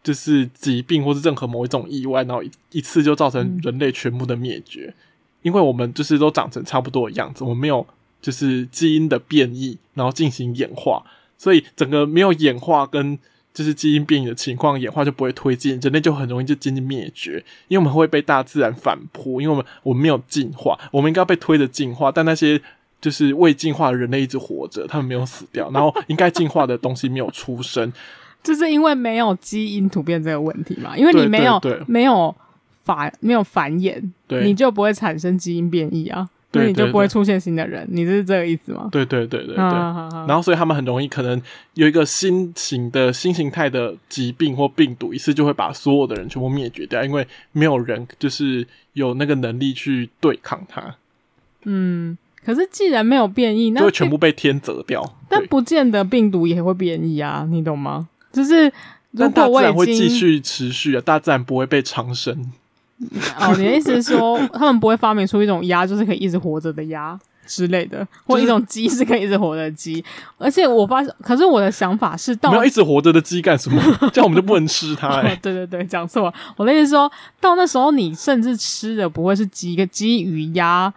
就是疾病或是任何某一种意外，然后一一次就造成人类全部的灭绝，嗯，因为我们就是都长成差不多的样子，我们没有就是基因的变异，然后进行演化，所以整个没有演化跟就是基因变异的情况，演化就不会推进，人类就很容易就接近灭绝，因为我们会被大自然反扑，因为我们我们没有进化，我们应该被推着进化，但那些就是未进化的人类一直活着，他们没有死掉，然后应该进化的东西没有出生。就是因为没有基因突变这个问题嘛，因为你没有没有繁没有繁衍，对，你就不会产生基因变异啊。那你就不会出现新的人。你是这个意思吗？对对对对对。然后所以他们很容易可能有一个新型的新形态的疾病或病毒，一次就会把所有的人全部灭绝掉，因为没有人就是有那个能力去对抗它。嗯，可是既然没有变异，那就会全部被天择掉。但不见得病毒也会变异啊，你懂吗？就是如果我已经，但大自然会继续持续啊，大自然不会被长生。哦，你的意思是说，他们不会发明出一种鸭，就是可以一直活着的鸭之类的，或一种鸡是可以一直活着的鸡。而且我发现，可是我的想法是到，到要一直活着的鸡干什么？这样我们就不能吃它、欸哦。对对对，讲错了。我的意思是说到那时候，你甚至吃的不会是鸡、个鸡、鱼、鸭、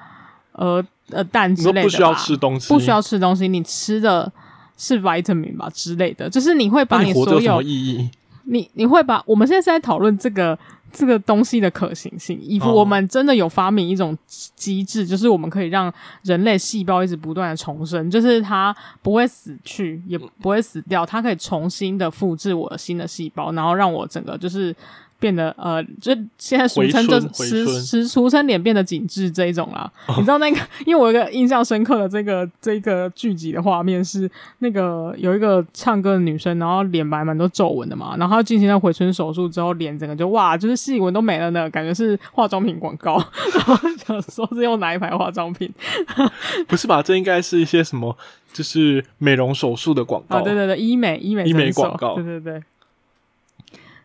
呃呃蛋之类的，不需要吃东西，不需要吃东西，你吃的是 vitamin 吧之类的，就是你会把你所有意义？你你会把我们现在是在讨论这个。这个东西的可行性，以我们真的有发明一种机制，就是我们可以让人类细胞一直不断的重生，就是它不会死去，也不会死掉，它可以重新的复制我的新的细胞，然后让我整个就是。变得呃，就现在俗称就实实俗称脸变得紧致这一种啦。哦、你知道那个，因为我有一个印象深刻的这个这个剧集的画面是那个有一个唱歌的女生，然后脸白蛮多皱纹的嘛，然后她进行了回春手术之后，脸整个就哇，就是细纹都没了呢，感觉是化妆品广告。然后想说是用哪一排化妆品？不是吧？这应该是一些什么，就是美容手术的广告。啊，对对对，医美医美医美广告，对对对。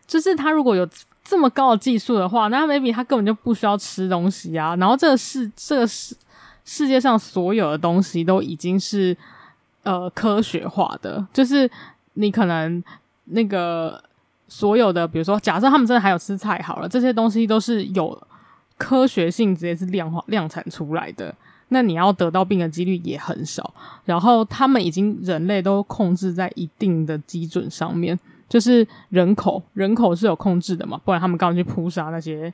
就是他如果有这么高的技术的话，那 maybe 他根本就不需要吃东西啊。然后这个世这个世世界上所有的东西都已经是呃科学化的，就是你可能那个所有的，比如说假设他们真的还有吃菜好了，这些东西都是有科学性，直接是量化量产出来的。那你要得到病的几率也很少。然后他们已经人类都控制在一定的基准上面。就是人口，人口是有控制的嘛，不然他们刚刚去扑杀那些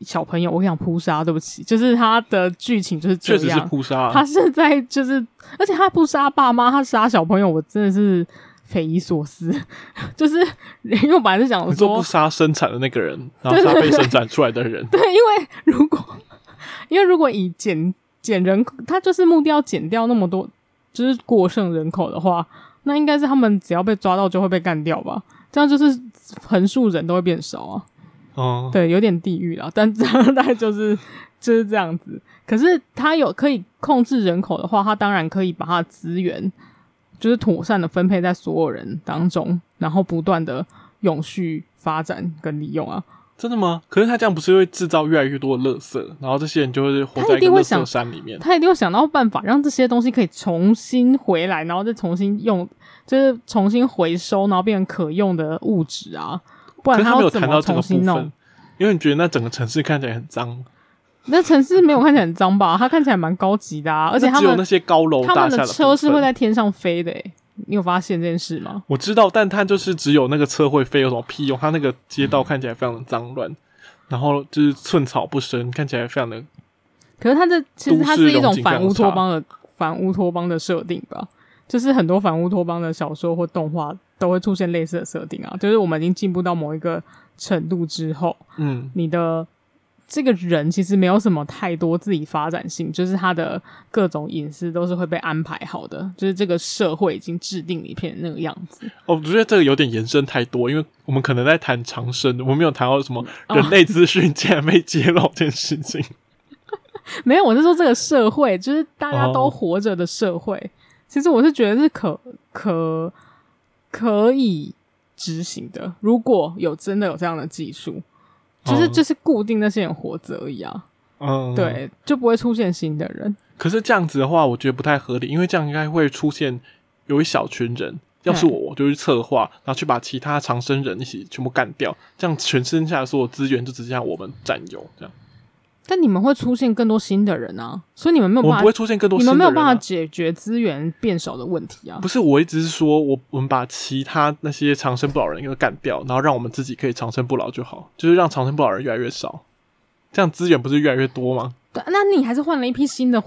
小朋友。我跟你讲扑杀，对不起，就是他的剧情就是这样，确实是扑杀。他是在就是，而且他不杀爸妈，他杀小朋友，我真的是匪夷所思。就是因为我本来是想说不杀生产的那个人，然后杀被生产出来的人。对，对，对，对，因为如果因为如果以减减人口，他就是目的要减掉那么多，就是过剩人口的话。那应该是他们只要被抓到就会被干掉吧？这样就是横竖人都会变少啊。哦，对，有点地狱了，但大概就是就是这样子。可是他有可以控制人口的话，他当然可以把他的资源就是妥善的分配在所有人当中，然后不断的永续发展跟利用啊。真的吗？可是他这样不是会制造越来越多的垃圾，然后这些人就会活在一个垃圾山里面。他一定会想到办法让这些东西可以重新回来，然后再重新用，就是重新回收，然后变成可用的物质啊。不然他要怎么重新弄？因为你觉得那整个城市看起来很脏。那城市没有看起来很脏吧？它看起来蛮高级的啊，而且他们只有那些高楼大厦的，他们的车是会在天上飞的诶。你有发现这件事吗？我知道，但它就是只有那个车会飞，有什么屁用？它那个街道看起来非常的脏乱，然后就是寸草不生，看起来非常的。可是它这其实它是一种反乌托邦的反乌托邦的设定吧？就是很多反乌托邦的小说或动画都会出现类似的设定啊。就是我们已经进步到某一个程度之后，嗯，你的。这个人其实没有什么太多自己发展性，就是他的各种隐私都是会被安排好的，就是这个社会已经制定一片那个样子。哦，我觉得这个有点延伸太多，因为我们可能在谈长生，我们没有谈到什么人类资讯竟然被揭露这件事情。哦、没有，我是说这个社会，就是大家都活着的社会，哦、其实我是觉得是可可可以执行的，如果有真的有这样的技术。其实就是固定那些人活着而已啊，嗯，对，就不会出现新的人。可是这样子的话，我觉得不太合理，因为这样应该会出现有一小群人，要是我，我就去策划，然后去把其他长生人一起全部干掉，这样全身下的所有资源就只剩下我们占有，这样。但你们会出现更多新的人啊，所以你们没有办法，不会出现更多新的人啊，你们没有办法解决资源变少的问题啊。不是，我一直是说，我我们把其他那些长生不老人给干掉，然后让我们自己可以长生不老就好，就是让长生不老人越来越少，这样资源不是越来越多吗？对，那你还是换了一批新的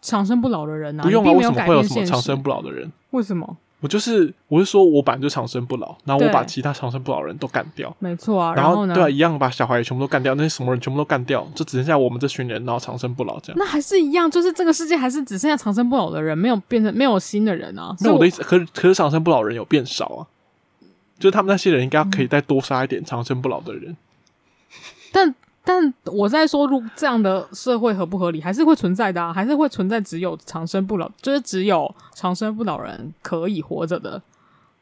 长生不老的人啊？不用啊，为什么会有什么长生不老的人？为什么？我就是，我是说我本来就长生不老，然后我把其他长生不老人都干掉，没错啊。然后？对啊，一样把小孩也全部都干掉，那些什么人全部都干掉，就只剩下我们这群人，然后长生不老这样。那还是一样，就是这个世界还是只剩下长生不老的人，没有变成没有新的人啊。那我的意思，可是可是长生不老人有变少啊，就是他们那些人应该可以再多杀一点长生不老的人。嗯、但。但我在说，如这样的社会合不合理，还是会存在的啊，还是会存在只有长生不老，就是只有长生不老人可以活着的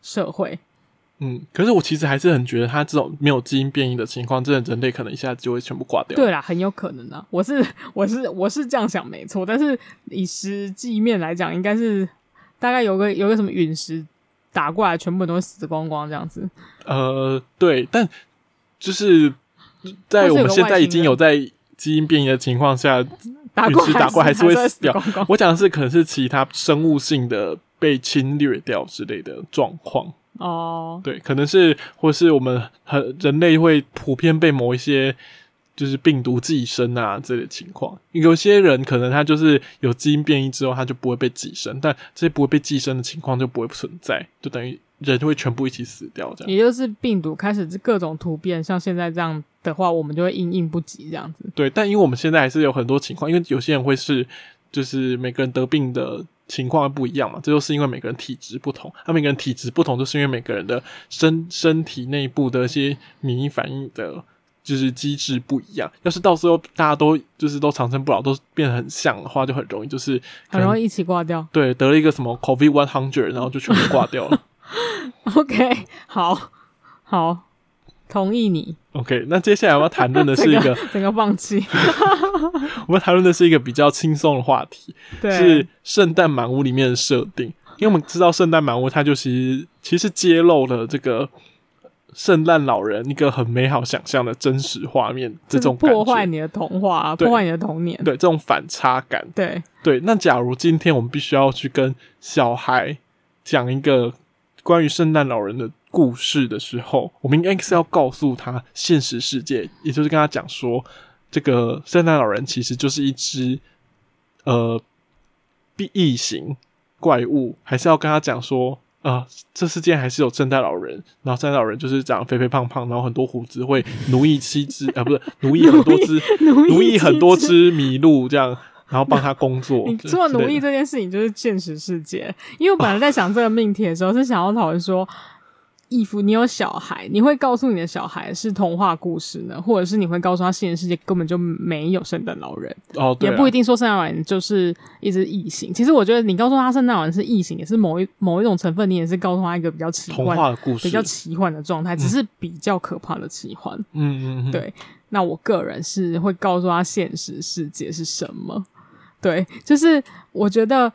社会。嗯，可是我其实还是很觉得，他这种没有基因变异的情况，真的人类可能一下子就会全部挂掉。对啦，很有可能啊，我是我是我是这样想没错，但是以实际面来讲，应该是大概有个有个什么陨石打过来，全部都会死光光这样子。呃，对，但就是。在我们现在已经有在基因变异的情况下，陨石打过还是会死掉。我讲的是可能是其他生物性的被侵略掉之类的状况。哦，对，可能是或是我们很人类会普遍被某一些就是病毒寄生啊这类情况。有些人可能他就是有基因变异之后，他就不会被寄生，但这些不会被寄生的情况就不会存在，就等于人就会全部一起死掉。这样，也就是病毒开始各种突变，像现在这样。的话，我们就会应应不及这样子。对，但因为我们现在还是有很多情况，因为有些人会是，就是每个人得病的情况不一样嘛，这就是因为每个人体质不同。他、啊、每个人体质不同，就是因为每个人的身身体内部的一些免疫反应的，就是机制不一样。要是到时候大家都就是都长生不老，都变得很像的话，就很容易就是很容易一起挂掉。对，得了一个什么 COVID one hundred，然后就全部挂掉了。OK，好，好。同意你。OK，那接下来我要谈论的是 一个整个，放弃。我们谈论的是一个比较轻松的话题，对是圣诞满屋里面的设定。因为我们知道圣诞满屋，它就其实其实揭露了这个圣诞老人一个很美好想象的真实画面，这种破坏你的童话、啊，破坏你的童年，对这种反差感，对对。那假如今天我们必须要去跟小孩讲一个关于圣诞老人的。故事的时候，我们应该是要告诉他现实世界，也就是跟他讲说，这个圣诞老人其实就是一只呃 B 异形怪物，还是要跟他讲说，呃，这世界还是有圣诞老人，然后圣诞老人就是长肥肥胖胖，然后很多胡子，会奴役七只啊，不是奴役很多只，奴役很多只麋鹿这样。然后帮他工作。你做奴役这件事情就是现实世界，因为我本来在想这个命题的时候是想要讨论说。义父，你有小孩，你会告诉你的小孩是童话故事呢，或者是你会告诉他现实世界根本就没有圣诞老人？哦，对啊，也不一定说圣诞老人就是一只异形。其实我觉得你告诉他圣诞老人是异形，也是某一某一种成分，你也是告诉他一个比较奇幻童话的故事，比较奇幻的状态，只是比较可怕的奇幻。嗯嗯嗯，对。那我个人是会告诉他现实世界是什么？对，就是我觉得，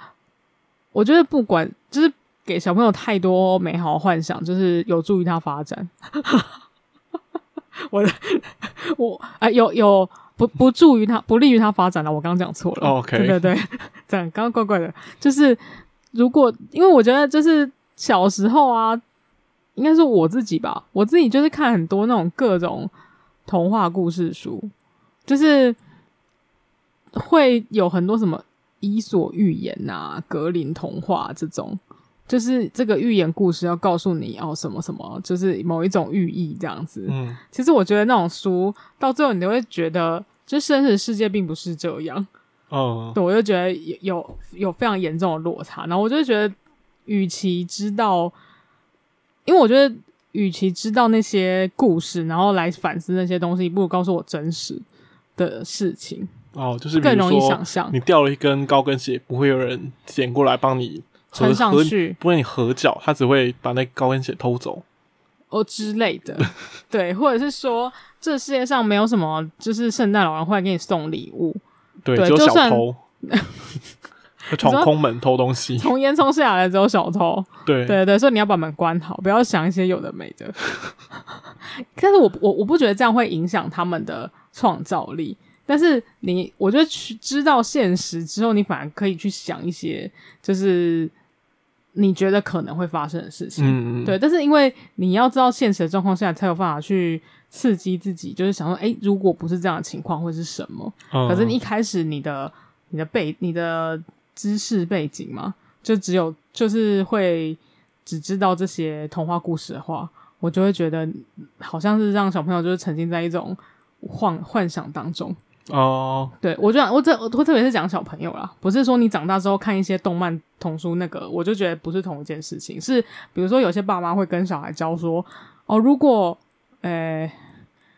我觉得不管就是。给小朋友太多美好幻想，就是有助于他发展。我的我啊、呃，有有不不助于他，不利于他发展了。我刚刚讲错了。OK，对对对，这样刚刚怪怪的。就是如果因为我觉得，就是小时候啊，应该是我自己吧，我自己就是看很多那种各种童话故事书，就是会有很多什么伊索寓言呐、格林童话这种。就是这个寓言故事要告诉你哦什么什么，就是某一种寓意这样子。嗯，其实我觉得那种书到最后你都会觉得，就真实世界并不是这样。哦，对，我就觉得有有有非常严重的落差。然后我就觉得，与其知道，因为我觉得，与其知道那些故事，然后来反思那些东西，不如告诉我真实的事情。哦，就是更容易想象。你掉了一根高跟鞋，不会有人捡过来帮你。穿上去，不会你合脚，他只会把那高跟鞋偷走哦之类的。对，或者是说，这世界上没有什么，就是圣诞老人会来给你送礼物。对，只有小偷，闯空门偷东西，从烟囱下来只有小偷。对对对，所以你要把门关好，不要想一些有的没的。但是我我我不觉得这样会影响他们的创造力。但是你，我觉得去知道现实之后，你反而可以去想一些，就是。你觉得可能会发生的事情，嗯嗯，对，但是因为你要知道现实的状况下，才有办法去刺激自己，就是想说，哎，如果不是这样的情况，会是什么？嗯、可是你一开始你的你的背你的知识背景嘛，就只有就是会只知道这些童话故事的话，我就会觉得好像是让小朋友就是沉浸在一种幻幻想当中。哦，对，我就我这我特别是讲小朋友啦，不是说你长大之后看一些动漫童书那个，我就觉得不是同一件事情。是比如说有些爸妈会跟小孩教说，哦，如果，诶。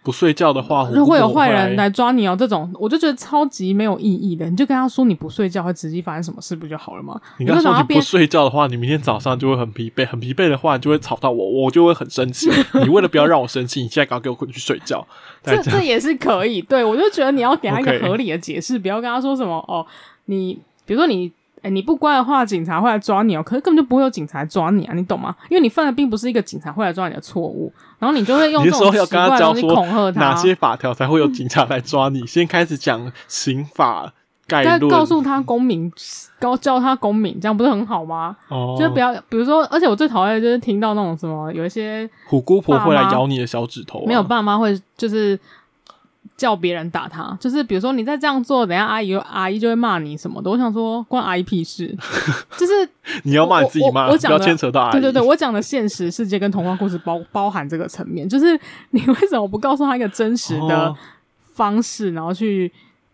不睡觉的话，会有坏人来抓你哦。这种我就觉得超级没有意义的。你就跟他说你不睡觉会直接发生什么事不就好了吗？你跟他说你不睡觉的话，你明天早上就会很疲惫，很疲惫的话你就会吵到我，我就会很生气。你为了不要让我生气，你现在赶快给我滚去睡觉。这这，这也是可以。对，我就觉得你要给他一个合理的解释，不要跟他说什么哦。你比如说你。哎，你不乖的话，警察会来抓你哦。可是根本就不会有警察抓你啊，你懂吗？因为你犯的并不是一个警察会来抓你的错误，然后你就会用这种奇怪的东西恐吓他。哪些法条才会有警察来抓你？先开始讲刑法概论，告诉他公民，告教他公民，这样不是很好吗？哦，就是不要，比如说，而且我最讨厌的就是听到那种什么，有一些虎姑婆会来咬你的小指头啊。没有，爸妈会就是。叫别人打他，就是比如说你再这样做，等下阿姨阿姨就会骂你什么的。我想说关阿姨屁事，就是 你要骂你自己骂，不要牵扯到阿姨。对对对，我讲的现实世界跟童话故事包包含这个层面，就是你为什么不告诉他一个真实的方式，哦、然后去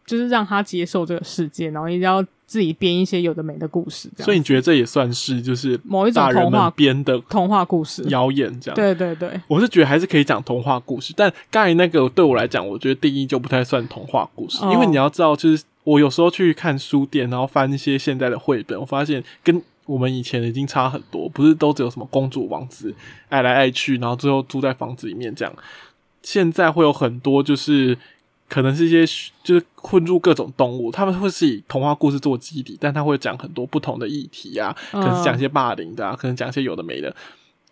就是让他接受这个世界，然后一定要。自己编一些有的没的故事，所以你觉得这也算是就是某一种童话编的童话故事谣言这样？对对对，我是觉得还是可以讲童话故事，但刚才那个对我来讲，我觉得定义就不太算童话故事，哦、因为你要知道，就是我有时候去看书店，然后翻一些现在的绘本，我发现跟我们以前已经差很多，不是都只有什么公主王子爱来爱去，然后最后住在房子里面这样，现在会有很多就是。可能是一些就是混入各种动物，他们会是以童话故事做基底，但他会讲很多不同的议题啊，可能是讲一些霸凌的啊，可能讲一些有的没的，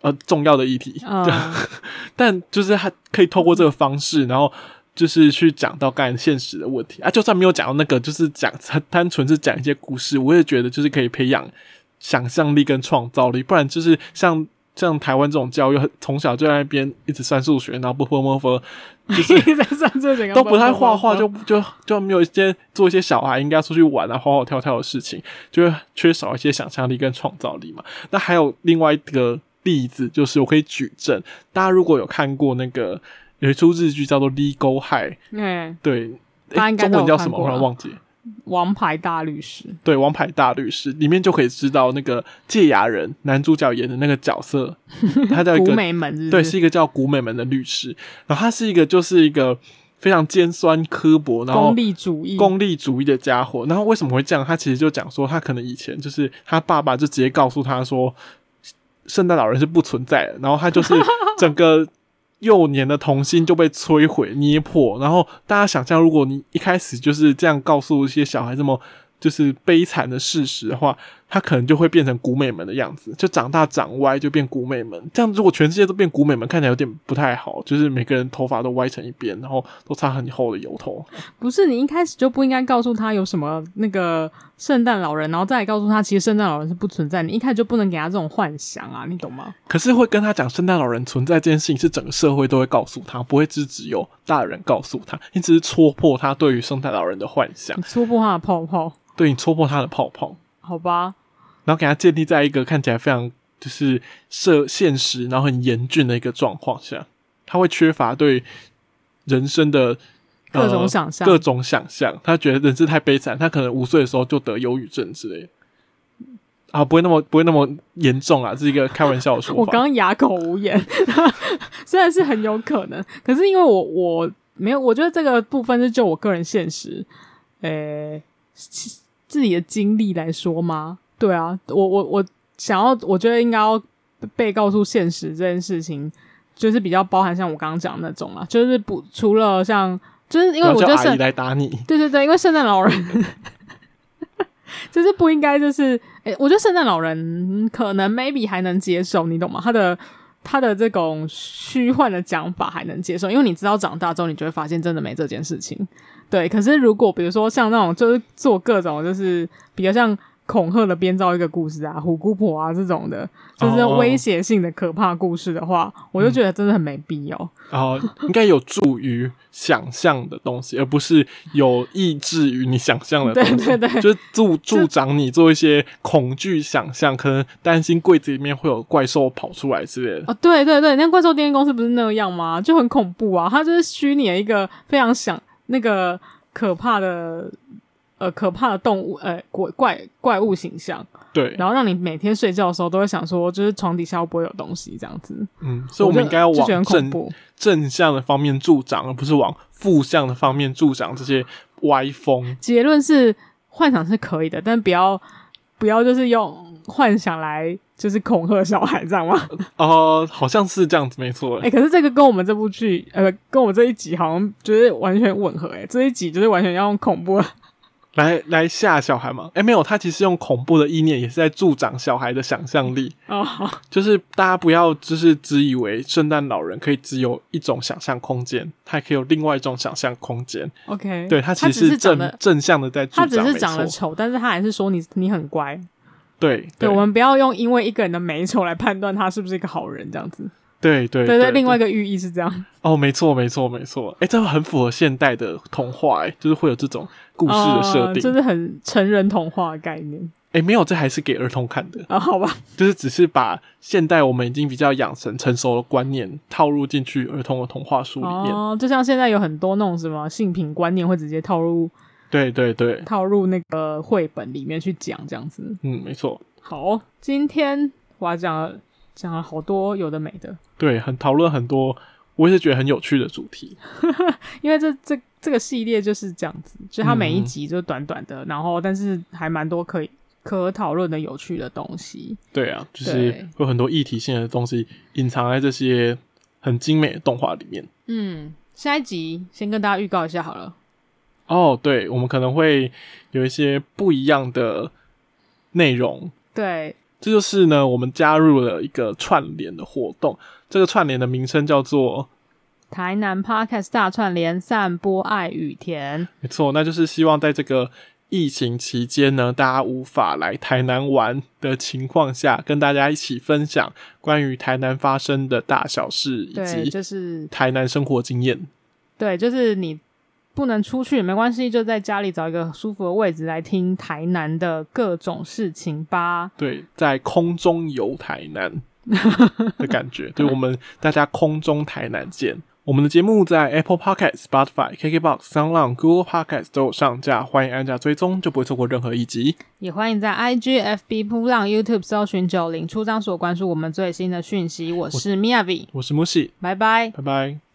呃，重要的议题。Uh. 但就是他可以透过这个方式，然后就是去讲到刚才现实的问题啊，就算没有讲到那个，就是讲他单纯是讲一些故事，我也觉得就是可以培养想象力跟创造力，不然就是像。像台湾这种教育，从小就在那边一直算数学，然后不不不不，就是都不太画画，就就就没有一些做一些小孩应该出去玩啊、跑跑跳跳的事情，就会缺少一些想象力跟创造力嘛。那还有另外一个例子，就是我可以举证，大家如果有看过那个有一出日剧叫做《Legal High》，嗯，对，欸、中文叫什么？我突然忘记。王牌大律师，对，王牌大律师里面就可以知道那个借牙人男主角演的那个角色，他叫一个古美门是是？对，是一个叫古美门的律师。然后他是一个就是一个非常尖酸刻薄，然后功利主义、功利主义的家伙。然后为什么会这样？他其实就讲说，他可能以前就是他爸爸就直接告诉他说，圣诞老人是不存在的。然后他就是整个。幼年的童心就被摧毁、捏破，然后大家想象，如果你一开始就是这样告诉一些小孩这么就是悲惨的事实的话。他可能就会变成古美门的样子，就长大长歪，就变古美门。这样如果全世界都变古美门，看起来有点不太好。就是每个人头发都歪成一边，然后都擦很厚的油头。不是，你一开始就不应该告诉他有什么那个圣诞老人，然后再来告诉他其实圣诞老人是不存在。你一开始就不能给他这种幻想啊，你懂吗？可是会跟他讲圣诞老人存在这件事情，是整个社会都会告诉他，不会只只有大人告诉他。你只是戳破他对于圣诞老人的幻想，你戳破他的泡泡。对，你戳破他的泡泡。好吧，然后给他建立在一个看起来非常就是设现实，然后很严峻的一个状况下，他会缺乏对人生的各种想象，各种想象。他觉得人生太悲惨，他可能五岁的时候就得忧郁症之类的。啊，不会那么不会那么严重啊，这是一个开玩笑的说法。我刚刚哑口无言，虽然是很有可能，可是因为我我没有，我觉得这个部分是就我个人现实，诶、欸。自己的经历来说吗？对啊，我我我想要，我觉得应该要被告诉现实这件事情，就是比较包含像我刚刚讲的那种啊，就是不除了像，就是因为我觉得圣来打你，对对对，因为圣诞老人就是不应该，就是诶、欸，我觉得圣诞老人可能 maybe 还能接受，你懂吗？他的他的这种虚幻的讲法还能接受，因为你知道长大之后，你就会发现真的没这件事情。对，可是如果比如说像那种就是做各种就是比较像恐吓的编造一个故事啊，虎姑婆啊这种的，就是威胁性的可怕故事的话，哦、我就觉得真的很没必要。哦，应该有助于想象的东西，而不是有抑制于你想象的东西。对对对，就是助助长你做一些恐惧想象，可能担心柜子里面会有怪兽跑出来之类的。哦，对对对，那怪兽电影公司不是那样吗？就很恐怖啊！它就是虚拟了一个非常想那个可怕的。呃，可怕的动物，呃，鬼怪怪物形象，对，然后让你每天睡觉的时候都会想说，就是床底下会不会有东西这样子。嗯，所以我们应该要往正正向的方面助长，而不是往负向的方面助长这些歪风。结论是，幻想是可以的，但不要不要就是用幻想来就是恐吓小孩，知道吗？哦、呃，好像是这样子，没错。哎、欸，可是这个跟我们这部剧，呃，跟我们这一集好像就是完全吻合。哎，这一集就是完全要用恐怖。来来吓小孩吗？哎，没有，他其实用恐怖的意念也是在助长小孩的想象力。哦，就是大家不要就是只以为圣诞老人可以只有一种想象空间，他也可以有另外一种想象空间。OK，对，他其实是正正向的在助长，他只是长得丑，但是他还是说你你很乖。对对，对，我们不要用因为一个人的美丑来判断他是不是一个好人，这样子。对对对对，另外一个寓意是这样。哦，没错没错没错，哎，这个很符合现代的童话，哎，就是会有这种故事的设定，就、呃、是很成人童话的概念。哎，没有，这还是给儿童看的啊、哦？好吧，就是只是把现代我们已经比较养成成熟的观念套入进去儿童的童话书里面。哦，就像现在有很多那种什么性品观念会直接套入，对对对，套入那个绘本里面去讲这样子。嗯，没错。好，今天我要讲了。讲了好多有的没的，对，很讨论很多，我也是觉得很有趣的主题。因为这这这个系列就是这样子，就它每一集就短短的，嗯、然后但是还蛮多可以可讨论的有趣的东西。对啊，就是有很多议题性的东西隐藏在这些很精美的动画里面。嗯，下一集先跟大家预告一下好了。哦，对，我们可能会有一些不一样的内容。对。这就是呢，我们加入了一个串联的活动。这个串联的名称叫做“台南 Podcast 大串联，散播爱与甜”。没错，那就是希望在这个疫情期间呢，大家无法来台南玩的情况下，跟大家一起分享关于台南发生的大小事，以及就是台南生活经验。对，就是你。不能出去没关系，就在家里找一个舒服的位置来听台南的各种事情吧。对，在空中游台南 的感觉，对，我们大家空中台南见。我们的节目在 Apple Podcast、Spotify、KKBox、SoundOn、Google Podcast 都有上架，欢迎按下追踪，就不会错过任何一集。也欢迎在 IG、FB、噗浪、YouTube 搜寻九零出张所关注我们最新的讯息。我是 Miyavi，我是 Mushi，拜拜，拜拜。